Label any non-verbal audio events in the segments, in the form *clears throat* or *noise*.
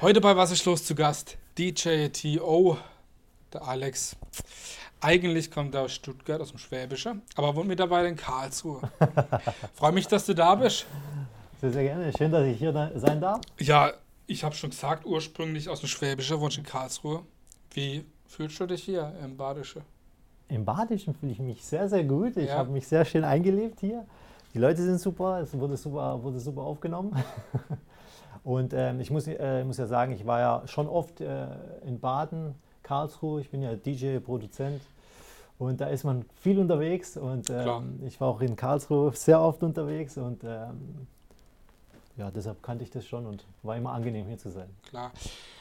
Heute bei Was ist los zu Gast? DJ T.O., der Alex. Eigentlich kommt er aus Stuttgart, aus dem Schwäbische, aber wohnt mittlerweile in Karlsruhe. *laughs* Freue mich, dass du da bist. Sehr, sehr gerne. Schön, dass ich hier sein darf. Ja, ich habe schon gesagt, ursprünglich aus dem Schwäbische, wohnst in Karlsruhe. Wie fühlst du dich hier im Badische? Im Badischen fühle ich mich sehr, sehr gut. Ich Ja. habe mich sehr schön eingelebt hier. Die Leute sind super, es wurde super, wurde super aufgenommen. *laughs* Und ähm, ich muss, äh, muss ja sagen, ich war ja schon oft äh, in Baden, Karlsruhe. Ich bin ja DJ, Produzent. Und da ist man viel unterwegs. Und ähm, ich war auch in Karlsruhe sehr oft unterwegs. Und ähm, ja, deshalb kannte ich das schon und war immer angenehm hier zu sein. Klar.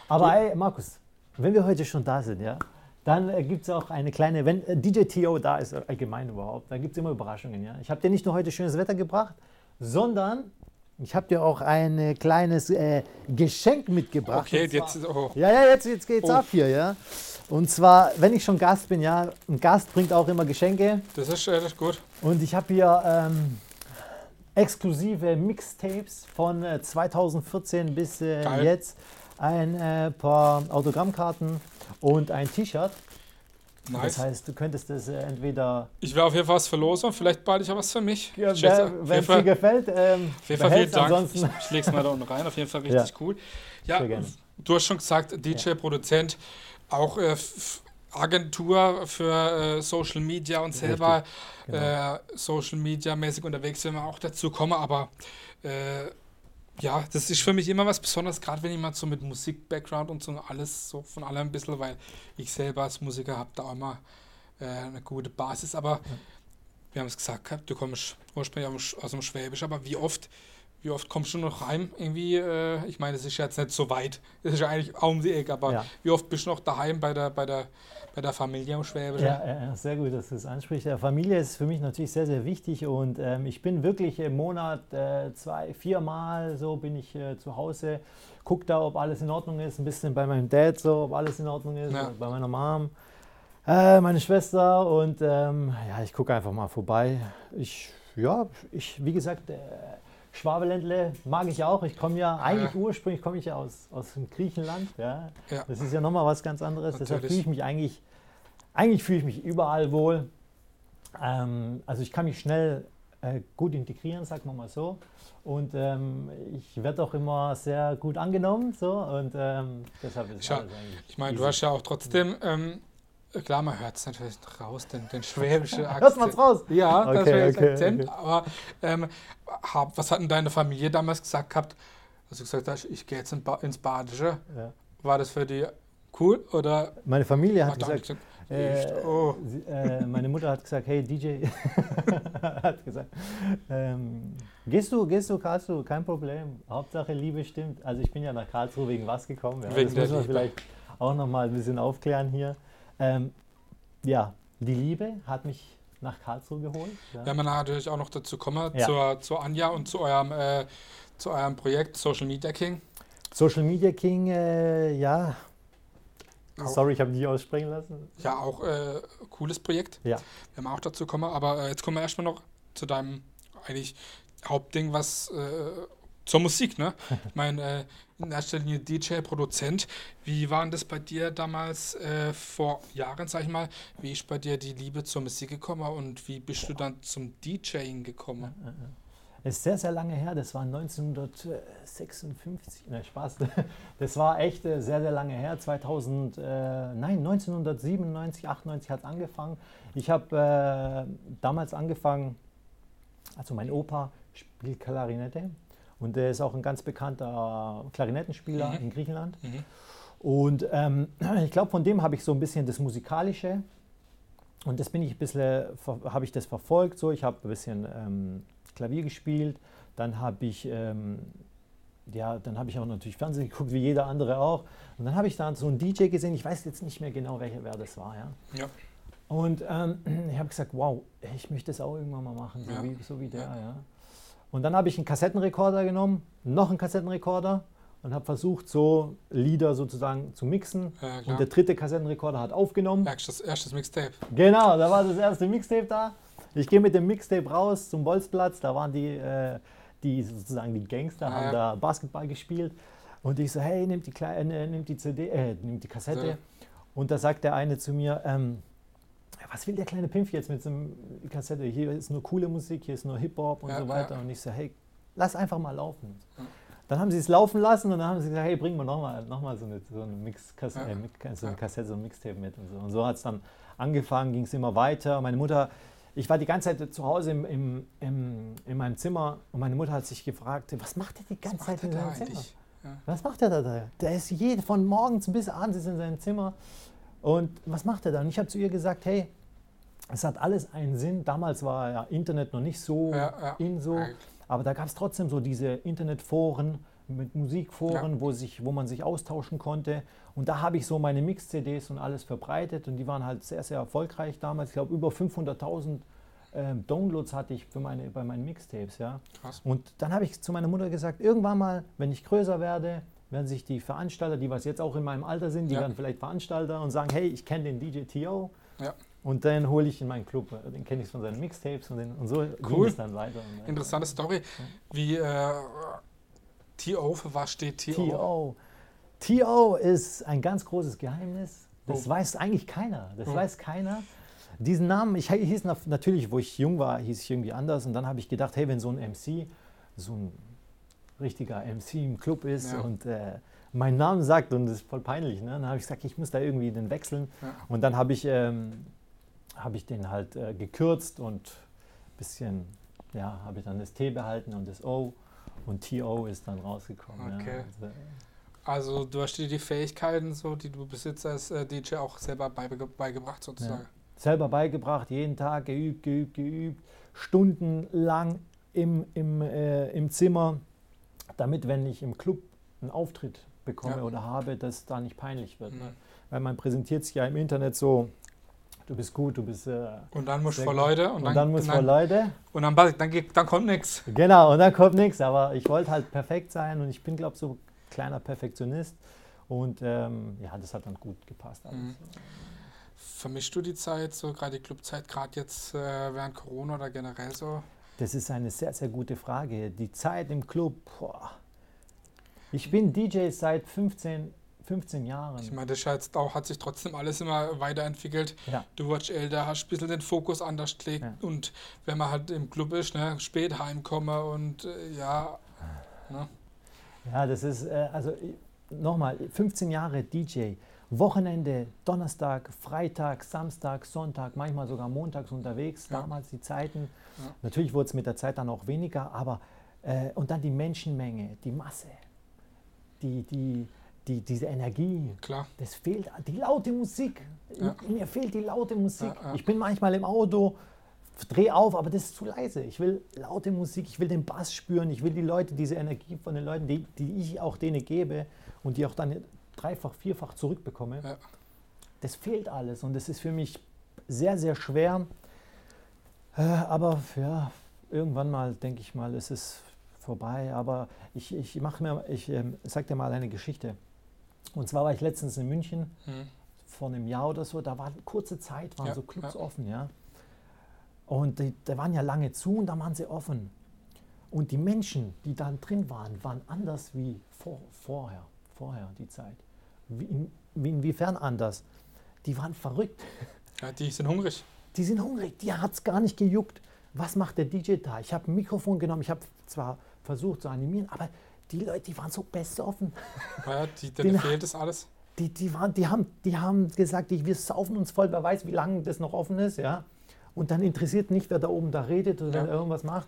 Aber ey, Markus, wenn wir heute schon da sind, ja, dann äh, gibt es auch eine kleine, wenn äh, DJ T.O. da ist, allgemein überhaupt, dann gibt es immer Überraschungen. Ja? Ich habe dir nicht nur heute schönes Wetter gebracht, sondern ich habe dir auch ein kleines äh, Geschenk mitgebracht. Okay, jetzt. Oh, Ja, ja, jetzt, jetzt geht's Oh. ab hier, ja. Und zwar, wenn ich schon Gast bin, ja, ein Gast bringt auch immer Geschenke. das ist, äh, das ist gut. Und ich habe hier ähm, exklusive Mixtapes von äh, 2014 bis äh, Geil. jetzt. Ein äh, paar Autogrammkarten und ein T-Shirt. Nice. Das heißt, du könntest es äh, entweder, Ich werde auf jeden Fall was verlosen. Vielleicht bald ich auch was für mich. ja, wenn es dir gefällt, ähm, Auf jeden Fall vielen. Dank. Ansonsten, Ich, ich lege es mal da unten rein. Auf jeden Fall richtig cool. Ja, Sehr gerne. du hast schon gesagt, DJ, Produzent, auch äh, Agentur für äh, Social Media und selber genau. äh, Social Media mäßig unterwegs, wenn wir auch dazu kommen. Aber äh, ja, das ist für mich immer was Besonderes, gerade wenn jemand so mit Musik-Background und so alles so von allem ein bisschen, weil ich selber als Musiker habe da auch immer äh, eine gute Basis. Aber wir haben es gesagt, gehabt, du kommst ursprünglich aus dem Schwäbisch, aber wie oft, wie oft kommst du noch heim? Irgendwie, äh, ich meine, es ist jetzt nicht so weit, es ist ja eigentlich auch um die Ecke, aber Ja. wie oft bist du noch daheim bei der, bei der, bei der Familie im Schwäbischen? Ja, ja, sehr gut, dass du es ansprichst. Ja, Familie ist für mich natürlich sehr, sehr wichtig und ähm, ich bin wirklich im Monat äh, zwei, viermal so bin ich äh, zu Hause, gucke da, ob alles in Ordnung ist, ein bisschen bei meinem Dad so, ob alles in Ordnung ist, Ja. bei meiner Mom, äh, meine Schwester und ähm, ja, ich gucke einfach mal vorbei. Ich, ja, ich, wie gesagt, äh, Schwabeländle mag ich auch. Ich komme ja, eigentlich ursprünglich komme ich ja aus, aus dem Griechenland. Ja. Ja. Das ist ja nochmal was ganz anderes. Deshalb Natürlich. fühle ich mich eigentlich, eigentlich fühle ich mich überall wohl. Ähm, also ich kann mich schnell äh, gut integrieren, sagen wir mal so. Und ähm, ich werde auch immer sehr gut angenommen. So, und ähm, deshalb ist Schau. Ich meine, du hast ja auch trotzdem, ähm, klar, man hört es natürlich raus, den, den *laughs* schwäbischen Akzent. Hört man's raus? Ja, das Okay, wäre okay, Akzent. okay. Aber ähm, hab, was hat denn deine Familie damals gesagt gehabt, als du gesagt hast, ich gehe jetzt in ba ins Badische? Ja. War das für die cool oder Meine Familie hat gesagt, gesagt, Äh? Oh. sie, äh, meine Mutter hat gesagt, hey DJ, *laughs* hat gesagt, ähm, gehst du, gehst du Karlsruhe, kein Problem, Hauptsache Liebe stimmt. Also ich bin ja nach Karlsruhe wegen was gekommen, ja, Wegen das müssen wir Liebe. vielleicht auch noch mal ein bisschen aufklären hier. Ähm, ja, die Liebe hat mich nach Karlsruhe geholt. Ja. Wenn wir natürlich auch noch dazu kommen, Ja. zur, zur Anja und zu eurem, äh, zu eurem Projekt Social Media King. Social Media King, äh, ja, Auch. sorry, ich habe dich aussprechen lassen. Ja, auch äh, cooles Projekt. Ja. Wenn wir auch dazu kommen. Aber äh, jetzt kommen wir erstmal noch zu deinem eigentlich Hauptding, was äh, zur Musik, ne? Ich meine, äh, in erster Linie DJ, Produzent. Wie war das bei dir damals äh, vor Jahren, sag ich mal? Wie ist bei dir die Liebe zur Musik gekommen und wie bist du dann zum DJing gekommen? Es ist sehr, sehr lange her, das war 1956, ne Spaß, *laughs* das war echt äh, sehr, sehr lange her, 2000, äh, nein, 1997, 98 hat es angefangen. Ich habe äh, damals angefangen, also mein Opa spielt Klarinette und der ist auch ein ganz bekannter Klarinettenspieler Mhm. in Griechenland. Mhm. Und ähm, *clears throat* ich glaube, von dem habe ich so ein bisschen das Musikalische und das bin ich ein bisschen, habe ich das verfolgt. So, ich habe ein bisschen ähm, Klavier gespielt, dann habe ich, ähm, ja, dann habe ich auch natürlich Fernsehen *laughs* geguckt, wie jeder andere auch. Und dann habe ich da so einen DJ gesehen, ich weiß jetzt nicht mehr genau, welcher, wer das war. Ja. Ja. Und ähm, *clears throat* ich habe gesagt, wow, ich möchte das auch irgendwann mal machen, so, Ja. wie, so wie der. Ja. Ja. Und dann habe ich einen Kassettenrekorder genommen, noch einen Kassettenrekorder und habe versucht, so Lieder sozusagen zu mixen. Ja, Und der dritte Kassettenrekorder hat aufgenommen. Erstes, erstes Mixtape. Genau, da war das erste Mixtape da. Ich gehe mit dem Mixtape raus zum Bolzplatz. Da waren die, äh, die sozusagen die Gangster, Ah, haben ja. da Basketball gespielt. Und ich so, hey, nimm die, kleine, äh, nimm die CD, äh, nimm die Kassette. Ja. Und da sagt der eine zu mir, ähm, ja, was will der kleine Pimpf jetzt mit so einer Kassette? Hier ist nur coole Musik, hier ist nur Hip-Hop und Ja, so weiter. ja. Und ich so, hey, lass einfach mal laufen. Ja. Dann haben sie es laufen lassen und dann haben sie gesagt, hey, bring mal nochmal noch mal so eine, so eine, Mix-Kassette, äh, Mix- so eine. Kassette, so ein Mixtape mit und so. Und so hat es dann angefangen, ging es immer weiter. Meine Mutter, ich war die ganze Zeit zu Hause im, im, im, in meinem Zimmer und meine Mutter hat sich gefragt, was macht er die ganze Was Zeit in seinem Zimmer? Was macht er da? da? Der ist jede, von morgens bis abends ist in seinem Zimmer. Und was macht er da? Und ich habe zu ihr gesagt, hey, es hat alles einen Sinn. Damals war ja Internet noch nicht so Ja, ja. in so, Ja, aber da gab es trotzdem so diese Internetforen mit Musikforen, wo, sich, wo man sich austauschen konnte. Und da habe ich so meine Mix-CDs und alles verbreitet und die waren halt sehr, sehr erfolgreich damals. Ich glaube, über 500.000 ähm, Downloads hatte ich für meine, bei meinen Mixtapes. Ja. Krass. Und dann habe ich zu meiner Mutter gesagt, irgendwann mal, wenn ich größer werde, werden sich die Veranstalter, die was jetzt auch in meinem Alter sind, die Ja. werden vielleicht Veranstalter und sagen, hey, ich kenne den DJ T.O. Ja. Und dann hole ich in meinen Club, den kenne ich von seinen Mixtapes und, den, und so ging Cool. es dann weiter. Interessante Story. Wie äh, T.O. für was steht T.O.? T.O. Ist ein ganz großes Geheimnis. Das Oh. weiß eigentlich keiner. Das Oh. weiß keiner. Diesen Namen, ich hieß na- natürlich, wo ich jung war, hieß ich irgendwie anders. Und dann habe ich gedacht, hey, wenn so ein MC, so ein richtiger MC im Club ist Ja. und äh, meinen Namen sagt und das ist voll peinlich, ne? dann habe ich gesagt, ich muss da irgendwie den wechseln. Ja. Und dann habe ich, ähm, habe ich den halt äh, gekürzt und ein bisschen, ja, habe ich dann das T behalten und das O. Und T.O. ist dann rausgekommen. Okay. Ja. Also, Also du hast dir die Fähigkeiten, so, die du besitzt als äh, DJ, auch selber beige beigebracht sozusagen. selber beigebracht, jeden Tag geübt, geübt, geübt, stundenlang im, im, äh, im Zimmer, damit, wenn ich im Club einen Auftritt bekomme Ja. oder habe, dass da nicht peinlich wird. Ne? Mhm. Weil man präsentiert sich ja im Internet so, du bist gut, du bist... Äh, Und dann musst du vor. Leute und, und, dann, dann, muss und vor Leute. und dann, dann, dann kommt nichts. Genau, und dann kommt nichts. Aber ich wollte halt perfekt sein und ich bin, glaube ich, so ein kleiner Perfektionist. Und ähm, ja, das hat dann gut gepasst. Alles. Mhm. Vermischst du die Zeit, so gerade die Clubzeit, gerade jetzt äh, während Corona oder generell so? Das ist eine sehr, sehr gute Frage. Die Zeit im Club, boah. Ich bin DJ seit 15, 15 Jahren. Ich meine, das jetzt auch, hat sich trotzdem alles immer weiterentwickelt. Ja. Du wirst älter, hast ein bisschen den Fokus anders gelegt Ja. und wenn man halt im Club ist, ne, spät heimkomme und äh, ja, ne, Ja, das ist, äh, also nochmal, 15 Jahre DJ. Wochenende, Donnerstag, Freitag, Samstag, Sonntag, manchmal sogar montags unterwegs, Ja. damals die Zeiten. Ja. Natürlich wurde es mit der Zeit dann auch weniger, aber äh, und dann die Menschenmenge, die Masse, die, die, die, diese Energie, klar. das fehlt, die laute Musik. Ja. Mir fehlt die laute Musik. Ich bin manchmal im Auto, dreh auf, aber das ist zu leise. Ich will laute Musik, ich will den Bass spüren, ich will die Leute, diese Energie von den Leuten, die, die ich auch denen gebe und die auch dann dreifach, vierfach zurückbekomme. Ja. Das fehlt alles und das ist für mich sehr, sehr schwer. Äh, aber ja, irgendwann mal denke ich mal, ist es vorbei. Aber ich, ich mache mir, ich ähm, sag dir mal eine Geschichte. Und zwar war ich letztens in München Hm. vor einem Jahr oder so, da war kurze Zeit, waren Ja, so Clubs ja. offen, ja. Und die, da waren ja lange zu und da waren sie offen. Und die Menschen, die dann drin waren, waren anders wie vor, vorher, vorher die Zeit. Wie, in, wie inwiefern anders? Die waren verrückt. Ja, die sind hungrig. Die sind hungrig, die hat es gar nicht gejuckt. Was macht der DJ da? Ich habe ein Mikrofon genommen, ich habe zwar versucht zu animieren, aber die Leute, die waren so besoffen. Ja, die, *laughs* denen Den- fehlt das alles. Die, die, waren, die, haben, die haben gesagt, die, wir saufen uns voll, wer weiß, wie lange das noch offen ist. Ja? Und dann interessiert nicht, wer da oben da redet oder Ja. irgendwas macht.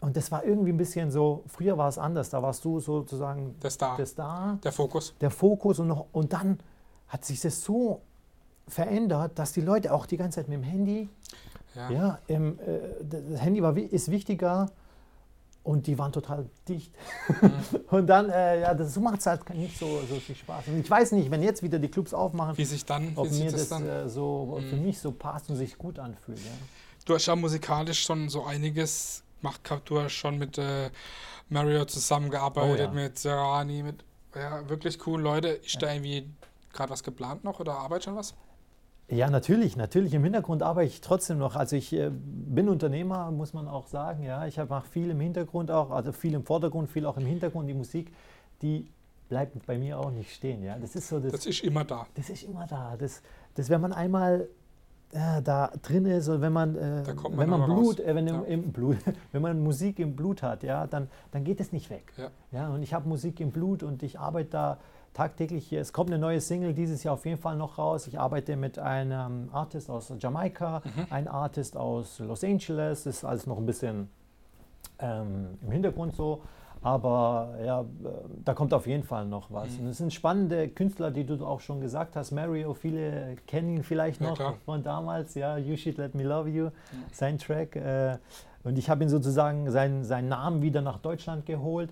Und das war irgendwie ein bisschen so, früher war es anders, da warst du sozusagen Der Star, der Star, der Fokus. der Fokus und, noch, und dann hat sich das so verändert, dass die Leute auch die ganze Zeit mit dem Handy, Ja. ja, im, äh, das Handy war, ist wichtiger und die waren total dicht. Mhm. *laughs* und dann, äh, ja, das so macht es halt nicht so, so viel Spaß. Und ich weiß nicht, wenn jetzt wieder die Clubs aufmachen, Wie sich dann, ob wie sich mir das das äh, so für Mhm. mich so passt und sich gut anfühlt. Ja. Du hast ja musikalisch schon so einiges hast schon mit äh, Mario zusammengearbeitet, Oh ja. mit Serrani, mit ja, wirklich coolen Leute. Ist da irgendwie gerade was geplant noch oder arbeitet schon was? Ja, natürlich, natürlich. Im Hintergrund arbeite ich trotzdem noch. Also ich äh, bin Unternehmer, muss man auch sagen. Ja, ich mache viel im Hintergrund auch, also viel im Vordergrund, viel auch im Hintergrund. Die Musik, die bleibt bei mir auch nicht stehen. Ja? Das ist so das. Das ist immer da. Das ist immer da. Das, das wenn man einmal äh, da drin ist und wenn man, äh, man wenn man Blut, äh, wenn Ja. im, im Blut, *laughs* wenn man Musik im Blut hat, ja, dann, dann geht es nicht weg. Ja. Ja, und ich habe Musik im Blut und ich arbeite da tagtäglich hier. Es kommt eine neue Single dieses Jahr auf jeden Fall noch raus. Ich arbeite mit einem Artist aus Jamaika, Mhm. ein Artist aus Los Angeles. Das ist alles noch ein bisschen ähm, im Hintergrund so. Aber ja, äh, da kommt auf jeden Fall noch was. Mhm. Und es sind spannende Künstler, die du auch schon gesagt hast. Mario, viele kennen ihn vielleicht Ja, noch klar. von damals. Ja, You Should Let Me Love You, sein Track. Äh, und ich habe ihn sozusagen seinen, seinen Namen wieder nach Deutschland geholt.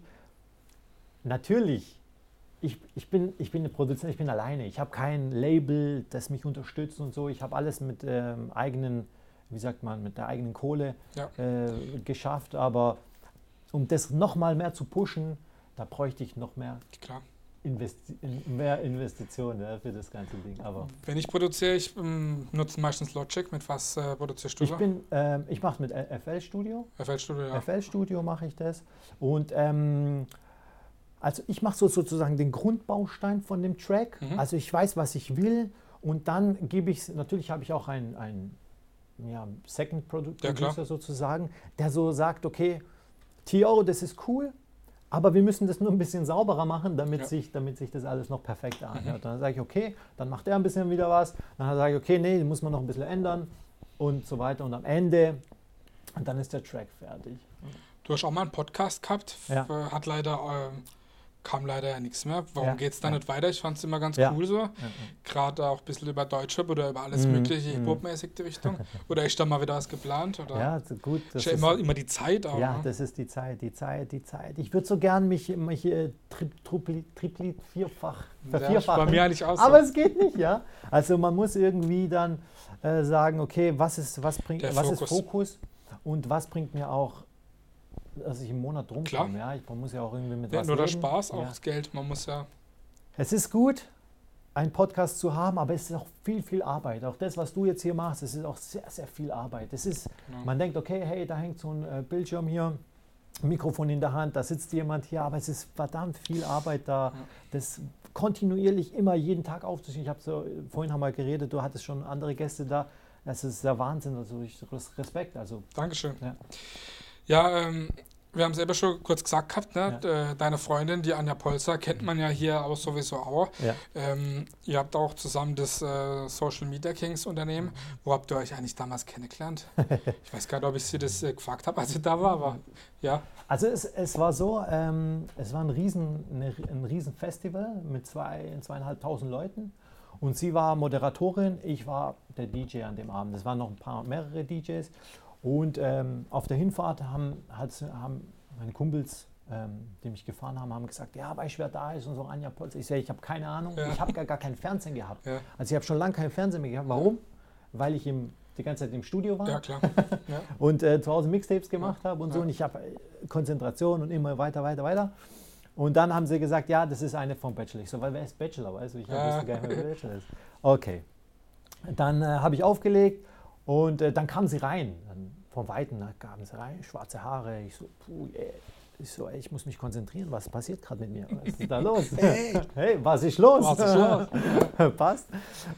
Natürlich, ich, ich, bin, ich bin ein Produzent, ich bin alleine. Ich habe kein Label, das mich unterstützt und so. Ich habe alles mit ähm, eigenen, wie sagt man, mit der eigenen Kohle Ja. äh, geschafft. Aber um das nochmal mehr zu pushen, da bräuchte ich noch mehr. Investi in, mehr Investitionen ja, für das ganze Ding. Aber Wenn ich produziere, ich ähm, nutze meistens Logic. Mit was äh, produzierst du? ich bin, ähm, ich mache es mit FL Studio. FL Studio, ja. FL Studio mache ich das. Und ähm, also ich mache so sozusagen den Grundbaustein von dem Track. Mhm. Also ich weiß, was ich will und dann gebe ich natürlich habe ich auch einen, einen ja, Second Produ Ja. Producer sozusagen, der so sagt, okay, TO, das ist cool, aber wir müssen das nur ein bisschen sauberer machen, damit, Ja. Mhm. sich, damit sich das alles noch perfekter anhört. Dann sage ich, okay, dann macht er ein bisschen wieder was. Dann sage ich, okay, nee, muss man noch ein bisschen ändern und so weiter. Und am Ende, und dann ist der Track fertig. Du hast auch mal einen Podcast gehabt. Ja. F- Hat leider, ähm, kam leider ja nichts mehr. Warum Ja, geht es da ja. nicht weiter? Ich fand es immer ganz Ja. cool so. Gerade auch ein bisschen über Deutschrap oder über alles Mhm, mögliche mhm. Hip-Hop-mäßig die Richtung. *laughs* Oder ist da mal wieder was geplant? Oder ja, gut. Das ist ja ist, immer, immer die Zeit auch. ja, ne? das ist die Zeit, die Zeit, die Zeit. Ich würde so gern mich, mich äh, tri, tripli, tripli, vierfach, ist vervierfachen. bei mir eigentlich auch so. Aber es geht nicht, ja. Also man muss irgendwie dann äh, sagen, okay, was ist, was bringt, Der was ist Fokus. Fokus und was bringt mir auch, dass ich im Monat drum Klar. komme. Ja, ich, man muss ja auch irgendwie mit Nicht was nur der leben. Spaß, auch Ja. das Geld. Man muss ja. Es ist gut, einen Podcast zu haben, aber es ist auch viel, viel Arbeit. Auch das, was du jetzt hier machst, es ist auch sehr, sehr viel Arbeit. Es ist, Genau. man denkt, okay, hey, da hängt so ein äh, Bildschirm hier, Mikrofon in der Hand, da sitzt jemand hier, aber es ist verdammt viel Arbeit da. Das kontinuierlich immer jeden Tag aufzuziehen. Ich habe so, vorhin haben wir geredet, du hattest schon andere Gäste da. Das ist der Wahnsinn, also ich Res- Respekt. Also Dankeschön. Ja. Ja, ähm, wir haben es eben schon kurz gesagt gehabt, ne? Äh, deine Freundin, die Anja Polzer, kennt man ja hier auch sowieso auch. ja. Ähm, ihr habt auch zusammen das äh, Social Media Kings Unternehmen. Wo habt ihr euch eigentlich damals kennengelernt? *laughs* ich weiß gar nicht, ob ich sie das äh, gefragt habe, als sie da war, aber ja. Also es, es war so, ähm, es war ein riesen, eine, ein riesen Festival mit zwei, zweieinhalbtausend Leuten und sie war Moderatorin, ich war der DJ an dem Abend. Es waren noch ein paar mehrere DJs und ähm, auf der Hinfahrt haben, hat, haben meine Kumpels, ähm, die mich gefahren haben, haben gesagt, ja, weißt du, wer da ist und so Anja Polz. Ich sage, ich habe keine Ahnung, Ja. ich habe gar, gar keinen Fernsehen gehabt. Ja. Also ich habe schon lange keinen Fernsehen mehr gehabt. Warum? Weil ich im, die ganze Zeit im Studio war Ja, *laughs* und äh, zu Hause Mixtapes gemacht habe und so. Und ich habe äh, Konzentration und immer weiter, weiter, weiter. Und dann haben sie gesagt, ja, das ist eine vom Bachelor. Ich so, weil wer ist Bachelor? Weißt du, ich wusste gar nicht, wer Bachelor ist. Okay. Dann äh, habe ich aufgelegt und äh, dann kam sie rein. Dann von Weitem da kamen sie rein, schwarze Haare. Ich so, puh, ey. Ich so, ey, ich muss mich konzentrieren. Was passiert gerade mit mir? Was ist da los? *laughs* Hey. hey, was ist los? Was ist los? *laughs* Passt.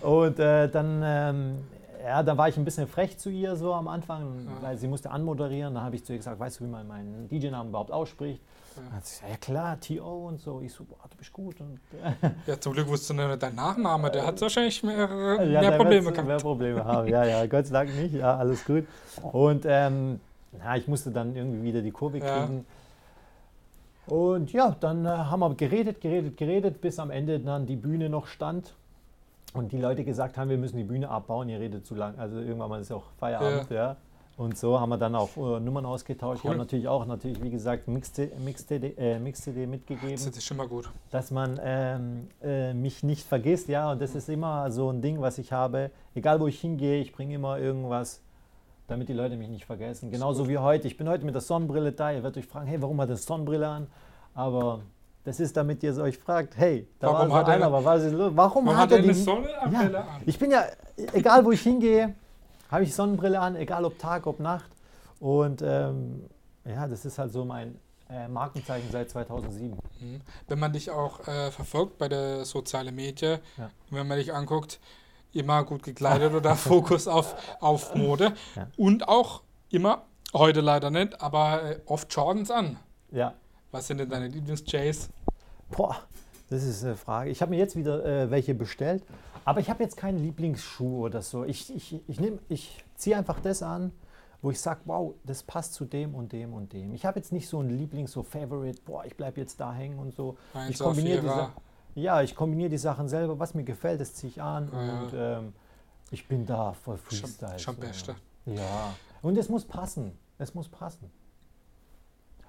Und äh, dann, ähm, ja, da war ich ein bisschen frech zu ihr so am Anfang, Ja. weil sie musste anmoderieren. Da habe ich zu ihr gesagt, weißt du, wie man meinen DJ-Namen überhaupt ausspricht? Ja. Hat sie gesagt, ja klar, T.O. und so. Ich so, boah, du bist gut. Und, *laughs* ja, zum Glück wusste nicht dein Nachname. Der hat wahrscheinlich mehrere, ja, mehr Probleme gehabt. Mehr Probleme haben, ja, ja, Gott sei Dank nicht. Ja, alles gut. Und ähm, ja, ich musste dann irgendwie wieder die Kurve Ja. kriegen. Und ja, dann äh, haben wir geredet, geredet, geredet, bis am Ende dann die Bühne noch stand. Und die Leute gesagt haben, wir müssen die Bühne abbauen, ihr redet zu lang. Also irgendwann mal ist ja auch Feierabend, ja. Und so haben wir dann auch äh, Nummern ausgetauscht. Ich Cool. habe natürlich auch, natürlich, wie gesagt, Mix-CD Mix äh, Mix mitgegeben Das ist schon mal gut. dass man ähm, äh, mich nicht vergisst, ja, und das ist immer so ein Ding, was ich habe. Egal wo ich hingehe, ich bringe immer irgendwas, damit die Leute mich nicht vergessen. Genauso wie heute. Ich bin heute mit der Sonnenbrille da. Ihr werdet euch fragen, hey, warum hat er Sonnenbrille an? Aber das ist, damit ihr euch fragt, hey, da Warum war hat so er- einer, aber was ist los? Warum Man hat hat er eine die? Sonnenbrille Ja, an. ich bin ja, egal wo ich hingehe, habe ich Sonnenbrille an, egal ob Tag, ob Nacht. Und ähm, ja, das ist halt so mein äh, Markenzeichen seit 2007. Mhm. Wenn man dich auch äh, verfolgt bei der sozialen Medien, Ja. wenn man dich anguckt, immer gut gekleidet oder *laughs* Fokus auf, auf Mode Ja. und auch immer, heute leider nicht, aber äh, oft Jordans an. Ja. Was sind denn deine Lieblings-Jays? Boah, das ist eine Frage. Ich habe mir jetzt wieder äh, welche bestellt, aber ich habe jetzt keinen Lieblingsschuh oder so. Ich, ich, ich, nehm- ich ziehe einfach das an, wo ich sage, wow, das passt zu dem und dem und dem. Ich habe jetzt nicht so ein Lieblings, so Favorite, boah, ich bleibe jetzt da hängen und so. Ich Eins kombiniere die, ja, ich kombiniere die Sachen selber, was mir gefällt, das ziehe ich an Ja, und ähm, ich bin da voll Schon, Freestyle. schon so, Beste. Ja, und es muss passen. Es muss passen.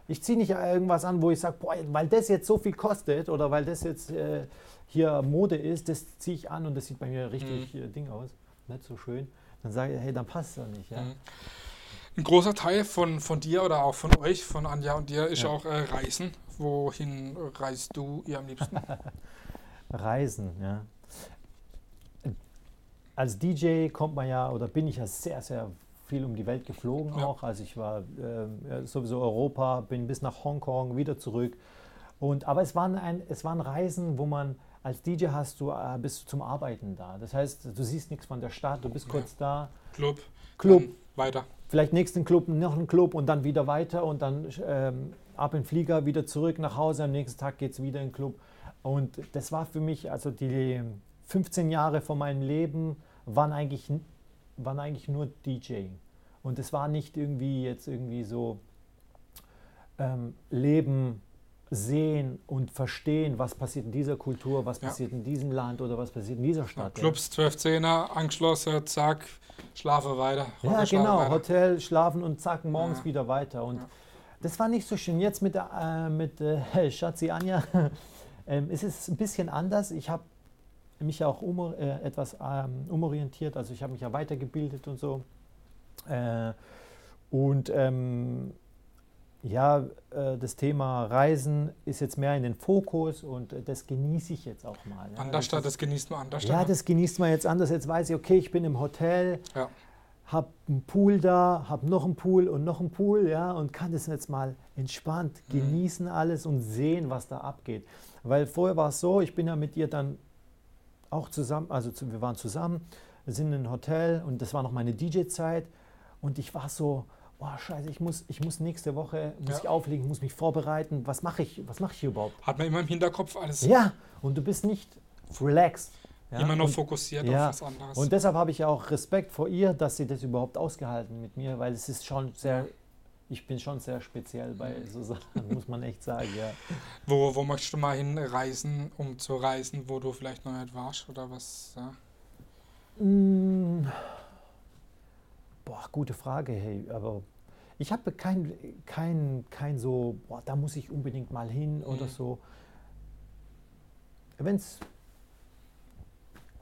Ich ziehe nicht irgendwas an, wo ich sage, boah, weil das jetzt so viel kostet oder weil das jetzt äh, hier Mode ist, das ziehe ich an und das sieht bei mir richtig äh, Ding aus, nicht so schön. Dann sage ich, hey, dann passt es doch nicht. Ja? Mhm. Ein großer Teil von, von dir oder auch von euch, von Anja und dir, ist Ja. auch äh, Reisen. Wohin reist du ihr am liebsten? *laughs* Reisen, ja. Als DJ kommt man ja, oder bin ich ja sehr, sehr viel um die Welt geflogen Ja. auch. Also ich war ja, sowieso Europa, bin bis nach Hongkong, wieder zurück. Und, aber es waren, ein, es waren Reisen, wo man als DJ hast du, äh, bist du zum Arbeiten da. Das heißt, du siehst nichts von der Stadt, du bist Ja. kurz da, Club. Club, weiter. vielleicht nächsten Club, noch einen Club und dann wieder weiter und dann ähm, ab in den Flieger, wieder zurück nach Hause, am nächsten Tag geht es wieder in den Club. Und das war für mich, also die 15 Jahre von meinem Leben waren eigentlich, waren eigentlich nur DJing. Und es war nicht irgendwie jetzt irgendwie so ähm, Leben, sehen und verstehen, was passiert in dieser Kultur, was Ja. passiert in diesem Land oder was passiert in dieser Stadt. ja. Clubs, 12 Zehner, angeschlossen, zack, schlafe weiter. Ja, genau. weiter. Hotel, schlafen und zack, morgens Ja. wieder weiter. Und das war nicht so schön. Jetzt mit, der, äh, mit äh, *laughs* Schatzi Anja *laughs* ähm, ist es ein bisschen anders. Ich habe mich auch um, äh, etwas ähm, umorientiert. Also ich habe mich ja weitergebildet und so. Äh, und ähm, ja, äh, das Thema Reisen ist jetzt mehr in den Fokus und äh, das genieße ich jetzt auch mal. ja. Anders, Das das, genießt man anders. ja, das genießt man jetzt anders. Jetzt weiß ich, okay, ich bin im Hotel, Ja. habe einen Pool da, habe noch einen Pool und noch einen Pool, ja, und kann das jetzt mal entspannt Mhm. genießen alles und sehen, was da abgeht. Weil vorher war es so, ich bin ja mit ihr dann auch zusammen, also wir waren zusammen, sind in ein Hotel und das war noch meine DJ-Zeit und ich war so, boah, scheiße, ich muss, ich muss nächste Woche, muss Ja. ich auflegen, muss mich vorbereiten, was mache ich, was mache ich hier überhaupt? Hat man immer im Hinterkopf alles Ja, und du bist nicht relaxed. Ja? immer noch und, fokussiert ja, auf was anderes. und deshalb habe ich ja auch Respekt vor ihr, dass sie das überhaupt ausgehalten mit mir, weil es ist schon sehr, ich bin schon sehr speziell bei so Sachen, muss man echt sagen, ja. *laughs* wo, wo möchtest du mal hinreisen, um zu reisen, wo du vielleicht noch nicht warst oder was? Ja? Mm, Boah, gute Frage, hey, aber ich habe kein, kein, kein so, boah, da muss ich unbedingt mal hin oder Mhm. so. Wenn's,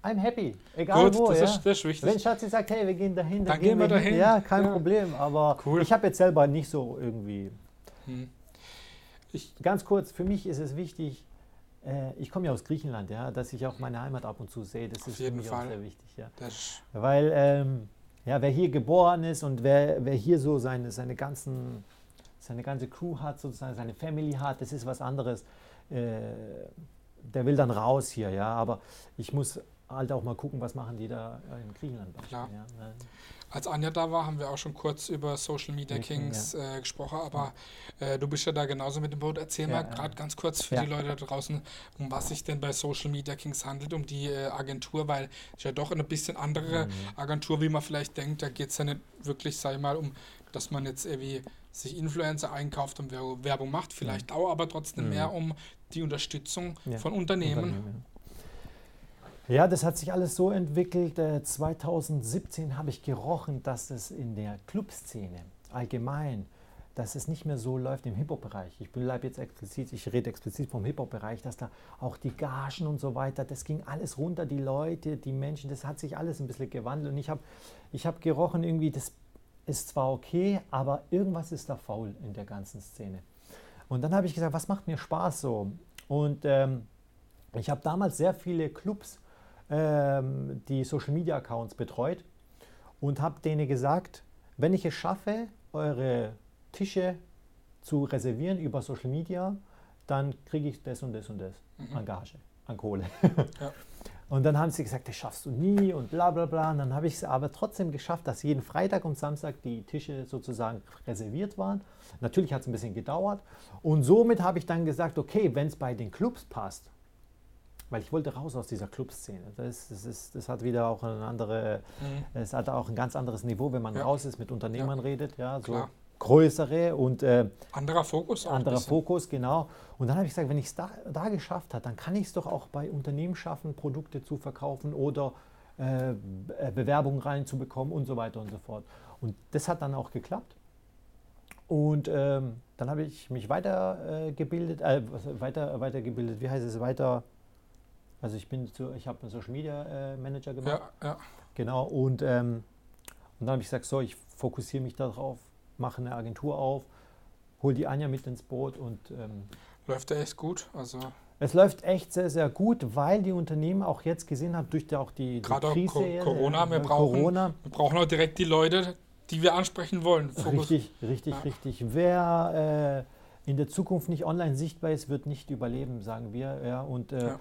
I'm happy, egal Gut, wo, das, ja. ist, das ist wichtig. Wenn Schatzi sagt, hey, wir gehen dahin, Dann gehen gehen wir hin. dahin. Ja, kein Ja. Problem. Aber Cool. ich habe jetzt selber nicht so irgendwie. Hm. Ich, Ganz kurz, für mich ist es wichtig, äh, ich komme ja aus Griechenland, ja, dass ich auch meine Heimat ab und zu sehe. Das Auf ist für mich Fall. auch sehr wichtig. Ja. Weil ähm, ja, wer hier geboren ist und wer, wer hier so seine, seine, ganzen, seine ganze Crew hat, sozusagen seine Family hat, das ist was anderes. Äh, der will dann raus hier, ja. Aber ich muss halt auch mal gucken, was machen die da in Griechenland. Klar. Ja. als Anja da war, haben wir auch schon kurz über Social Media Ja, Kings äh, gesprochen, aber äh, du bist ja da genauso mit dem Boot. Erzähl Ja, mal ja. gerade ganz kurz für Ja. die Leute da draußen, um was sich denn bei Social Media Kings handelt, um die äh, Agentur, weil es ja doch eine bisschen andere Mhm. Agentur, wie man vielleicht denkt. Da geht es ja nicht wirklich, sag ich mal, um, dass man jetzt irgendwie sich Influencer einkauft und Wer- Werbung macht, vielleicht auch, aber trotzdem Mhm. mehr um die Unterstützung Ja. von Unternehmen. Unternehmen. Ja, das hat sich alles so entwickelt. Äh, 2017 habe ich gerochen, dass es in der Clubszene allgemein, dass es nicht mehr so läuft im Hip-Hop-Bereich. Ich bleibe jetzt explizit, ich rede explizit vom Hip-Hop-Bereich, dass da auch die Gagen und so weiter, das ging alles runter, die Leute, die Menschen, das hat sich alles ein bisschen gewandelt. Und ich habe ich hab gerochen, irgendwie, das ist zwar okay, aber irgendwas ist da faul in der ganzen Szene. Und dann habe ich gesagt, was macht mir Spaß so? Und ähm, ich habe damals sehr viele Clubs, ähm, die Social Media Accounts betreut und habe denen gesagt, wenn ich es schaffe, eure Tische zu reservieren über Social Media, dann kriege ich das und das und das Mhm. an Gage, an Kohle. *laughs* Ja. Und dann haben sie gesagt, das schaffst du nie und bla bla bla. Und dann habe ich es aber trotzdem geschafft, dass jeden Freitag und Samstag die Tische sozusagen reserviert waren. Natürlich hat es ein bisschen gedauert. Und somit habe ich dann gesagt, okay, wenn es bei den Clubs passt, weil ich wollte raus aus dieser Clubszene. Das, das, ist, das hat wieder auch eine andere, Mhm. es hat auch ein ganz anderes Niveau, wenn man Ja. raus ist, mit Unternehmern redet, ja, so Klar. größere und äh, Anderer Fokus anderer. Fokus, genau. Und dann habe ich gesagt, wenn ich es da, da geschafft habe, dann kann ich es doch auch bei Unternehmen schaffen, Produkte zu verkaufen oder äh, Be- Bewerbungen reinzubekommen und so weiter und so fort. Und das hat dann auch geklappt. Und ähm, dann habe ich mich weitergebildet, äh, äh, weiter, weitergebildet, wie heißt es, weiter, also ich bin zu, ich habe einen Social Media äh, Manager gemacht. Ja, ja. Genau, und, ähm, und dann habe ich gesagt, so, ich fokussiere mich darauf, mache eine Agentur auf, hole die Anja mit ins Boot und ähm, Läuft ja echt gut. Also es läuft echt sehr, sehr gut, weil die Unternehmen auch jetzt gesehen haben, durch die, auch die, die Gerade Krise, Co- äh, Corona, wir äh, brauchen- Corona, wir brauchen auch direkt die Leute, die wir ansprechen wollen. Fokus. richtig, richtig, Ja. richtig. Wer äh, in der Zukunft nicht online sichtbar ist, wird nicht überleben, sagen wir. Ja, und äh, Ja.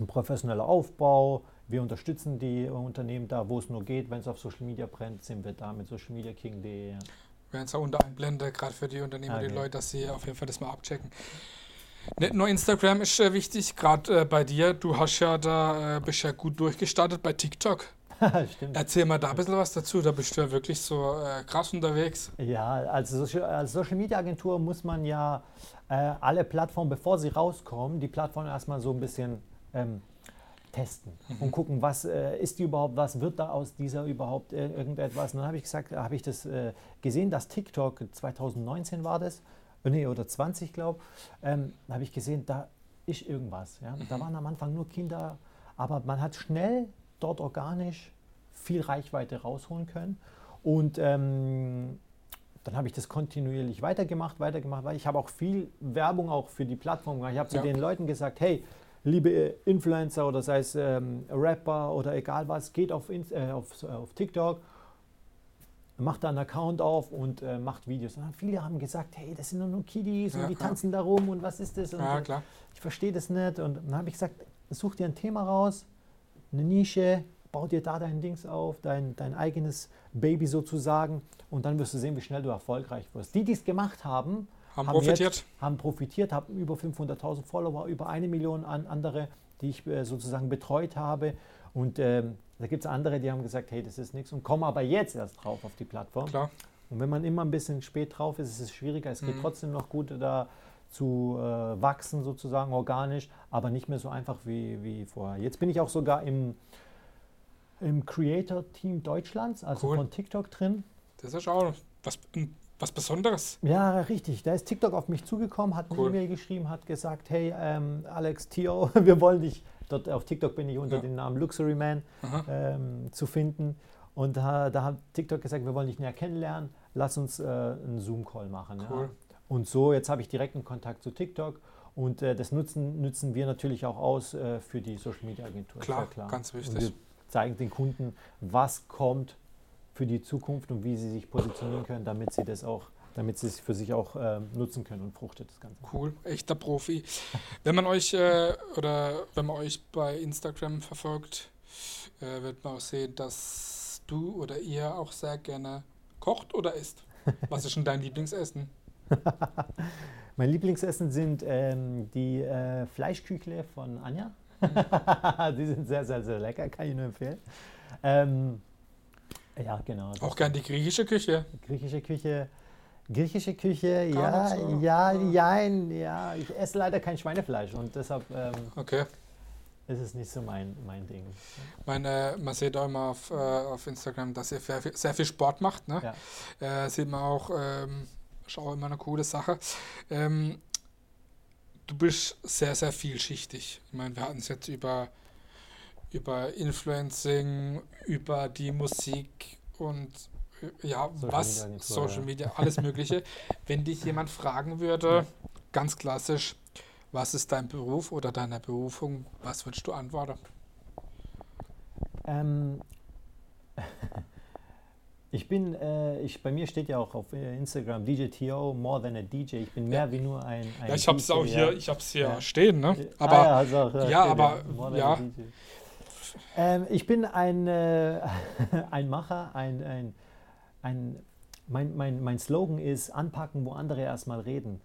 Ein professioneller Aufbau, wir unterstützen die Unternehmen da, wo es nur geht. Wenn es auf Social Media brennt, sind wir da mit socialmediaking.de. Ja. werden es auch unter einblende, gerade für die Unternehmer, die Okay. Leute, dass sie auf jeden Fall das mal abchecken. Nicht nur Instagram ist äh, wichtig, gerade äh, bei dir. Du hast ja da, äh, bist ja gut durchgestartet bei TikTok. *laughs* Stimmt. Erzähl mal da ein bisschen was dazu. Da bist du ja wirklich so äh, krass unterwegs. Ja, als Social, als Social Media Agentur muss man ja äh, alle Plattformen, bevor sie rauskommen, die Plattform erstmal so ein bisschen ähm, testen und gucken, was äh, ist die überhaupt, was wird da aus dieser überhaupt äh, irgendetwas. Und dann habe ich gesagt, habe ich das äh, gesehen, dass TikTok 2019 war das, äh, nee, oder 20 glaube ähm, da habe ich gesehen, da ist irgendwas. Ja? Da waren am Anfang nur Kinder, aber man hat schnell dort organisch viel Reichweite rausholen können. Und ähm, dann habe ich das kontinuierlich weitergemacht, weitergemacht, weil ich habe auch viel Werbung auch für die Plattform gemacht. Ich habe zu Ja. den Leuten gesagt, hey, liebe äh, Influencer oder sei es ähm, Rapper oder egal was, geht auf, äh, auf, auf TikTok, macht da einen Account auf und äh, macht Videos. Und viele haben gesagt, hey, das sind doch nur Kiddies Ja, und die ja. tanzen da rum und was ist das? Und Ja, klar. ich verstehe das nicht. Und dann habe ich gesagt, such dir ein Thema raus, eine Nische, bau dir da dein Dings auf, dein, dein eigenes Baby sozusagen und dann wirst du sehen, wie schnell du erfolgreich wirst. Die, die es gemacht haben, Haben, haben profitiert. Jetzt, haben profitiert, haben über 500.000 Follower, über eine Million an andere, die ich äh, sozusagen betreut habe. Und ähm, da gibt es andere, die haben gesagt, hey, das ist nichts und kommen aber jetzt erst drauf auf die Plattform. Klar. Und wenn man immer ein bisschen spät drauf ist, ist es schwieriger. Es geht Mhm. trotzdem noch gut da zu äh, wachsen, sozusagen organisch, aber nicht mehr so einfach wie, wie vorher. Jetzt bin ich auch sogar im, im Creator-Team Deutschlands, also Cool. von TikTok drin. Das ist auch was, was Besonderes. Ja, richtig. Da ist TikTok auf mich zugekommen, hat Cool. eine E-Mail geschrieben, hat gesagt, hey ähm, Alex Tio, *laughs* wir wollen dich, dort auf TikTok bin ich unter Ja. dem Namen Luxury Man ähm, zu finden. Und da, da hat TikTok gesagt, wir wollen dich näher kennenlernen, lass uns äh, einen Zoom-Call machen. Cool. Ja. Und so, jetzt habe ich direkten Kontakt zu TikTok und äh, das nutzen, nutzen wir natürlich auch aus äh, für die Social Media Agentur. Klar, klar. ganz Und wichtig. wir zeigen den Kunden, was kommt für die Zukunft und wie sie sich positionieren können, damit sie das auch, damit sie es für sich auch ähm, nutzen können und fruchtet das Ganze. Cool, echter Profi. Wenn man euch äh, oder wenn man euch bei Instagram verfolgt, äh, wird man auch sehen, dass du oder ihr auch sehr gerne kocht oder isst. *laughs* Was ist denn dein Lieblingsessen? *laughs* Mein Lieblingsessen sind ähm, die äh, Fleischküchle von Anja. *laughs* die sind sehr, sehr, sehr lecker, kann ich nur empfehlen. Ähm, ja, genau. Auch gern die griechische Küche. Griechische Küche. Griechische Küche, ja, so. ja, Ah. ja, ja. Ich esse leider kein Schweinefleisch und deshalb ähm, Okay. ist es nicht so mein, mein Ding. Meine, man sieht auch immer auf, äh, auf Instagram, dass ihr sehr viel, Sport macht. Ne? Ja. Äh, sieht man auch, ähm, auch immer eine coole Sache. Ähm, du bist sehr, sehr vielschichtig. Ich meine, wir hatten es jetzt über, über Influencing, über die Musik und äh, ja, Social was, Media Social. Media, alles *laughs* Mögliche. Wenn dich jemand fragen würde, ganz klassisch, was ist dein Beruf oder deine Berufung, was würdest du antworten? Ähm, *laughs* Ich bin, äh, ich, bei mir steht ja auch auf äh, Instagram DJTO, more than a DJ. Ich bin mehr Ja. wie nur ein, ein Ja, ich habe es auch hier, ich habe es hier Ja. stehen, ne? Ah, Aber ja, also ja, aber, ja. Ähm, ich bin ein, äh, *laughs* ein Macher, ein, ein, ein mein, mein, mein Slogan ist anpacken, wo andere erstmal reden.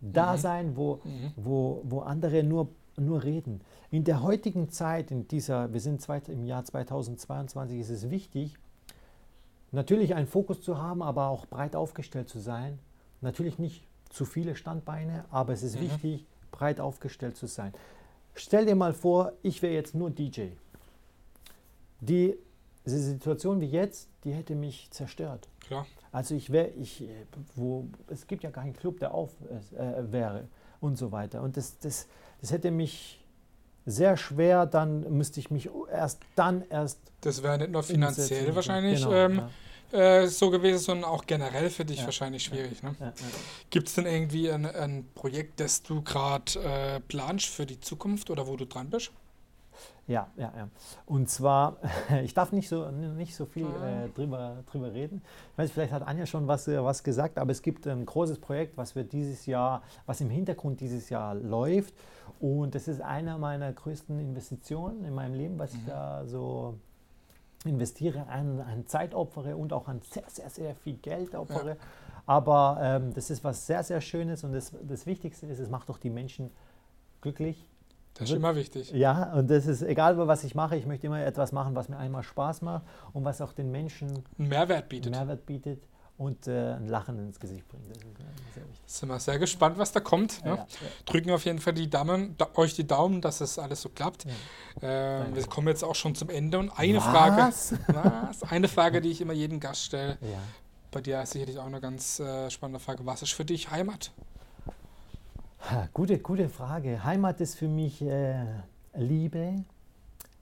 Da Mhm. sein, wo, Mhm. wo, wo andere nur, nur reden. In der heutigen Zeit, in dieser, wir sind zweit, im Jahr 2022, ist es wichtig, natürlich einen Fokus zu haben, aber auch breit aufgestellt zu sein. Natürlich nicht zu viele Standbeine, aber es ist Mhm. wichtig, breit aufgestellt zu sein. Stell dir mal vor, ich wäre jetzt nur DJ. Die, diese Situation wie jetzt, die hätte mich zerstört. klar. Also ich wäre, ich, äh, wo, es gibt ja keinen Club, der auf äh, wäre und so weiter. Und das, das, das hätte mich sehr schwer, dann müsste ich mich erst dann erst Das wäre nicht nur finanziell wahrscheinlich Genau, ähm, ja, äh, so gewesen, sondern auch generell für dich Ja. wahrscheinlich schwierig. Ne? ja, ja. Gibt es denn irgendwie ein, ein Projekt, das du gerade äh, planst für die Zukunft oder wo du dran bist? Ja, ja, ja. Und zwar, *laughs* ich darf nicht so, nicht so viel äh, drüber, drüber reden. Ich weiß, vielleicht hat Anja schon was, äh, was gesagt, aber es gibt ein großes Projekt, was wir dieses Jahr, was im Hintergrund dieses Jahr läuft. Und das ist einer meiner größten Investitionen in meinem Leben, was ich Mhm. da so investiere, an, an Zeit opfere und auch an sehr, sehr, sehr viel Geld opfere. Aber ähm, das ist was sehr, sehr Schönes und das, das Wichtigste ist, es macht doch die Menschen glücklich. Das ist immer wichtig. Ja, und das ist egal, was ich mache, ich möchte immer etwas machen, was mir einmal Spaß macht und was auch den Menschen Einen Mehrwert bietet. Mehrwert bietet und äh, ein Lachen ins Gesicht bringt. Das ist äh, sehr wichtig. Sind wir sehr gespannt, was da kommt. Ja, Ne? Drücken auf jeden Fall die Daumen, da, euch die Daumen, dass es alles so klappt. Ja. Ähm, wir kommen jetzt auch schon zum Ende und eine Was? Frage. Was? Eine Frage, die ich immer jedem Gast stelle. Ja. Bei dir ist sicherlich auch eine ganz äh, spannende Frage. Was ist für dich Heimat? Gute, gute Frage. Heimat ist für mich äh, Liebe,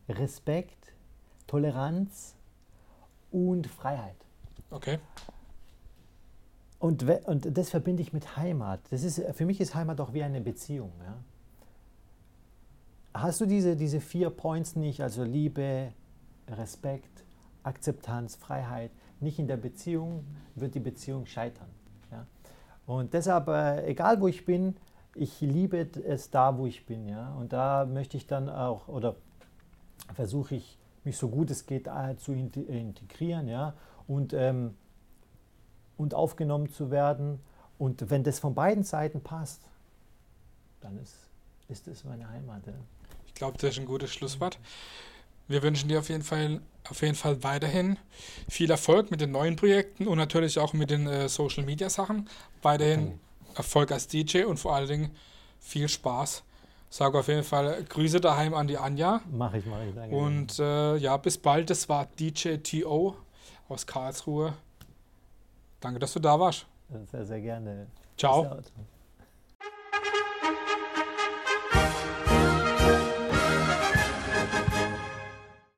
Respekt, Toleranz und Freiheit. Okay. Und, und das verbinde ich mit Heimat. Das ist, für mich ist Heimat auch wie eine Beziehung. Ja? Hast du diese, diese vier Points nicht, also Liebe, Respekt, Akzeptanz, Freiheit, nicht in der Beziehung, wird die Beziehung scheitern. Ja? Und deshalb, äh, egal wo ich bin, ich liebe es da, wo ich bin. Ja? Und da möchte ich dann auch, oder versuche ich, mich so gut es geht äh, zu inte- integrieren ja? und, ähm, und aufgenommen zu werden. Und wenn das von beiden Seiten passt, dann ist, ist es meine Heimat. Ja? Ich glaube, das ist ein gutes Schlusswort. Wir wünschen dir auf jeden Fall, auf jeden Fall weiterhin viel Erfolg mit den neuen Projekten und natürlich auch mit den äh, Social Media Sachen. Weiterhin Danke. Erfolg als DJ und vor allen Dingen viel Spaß. Sage auf jeden Fall Grüße daheim an die Anja. Mache ich, mache ich. Danke. Und äh, ja, bis bald. Das war DJ TO aus Karlsruhe. Danke, dass du da warst. Sehr, sehr gerne. Ciao.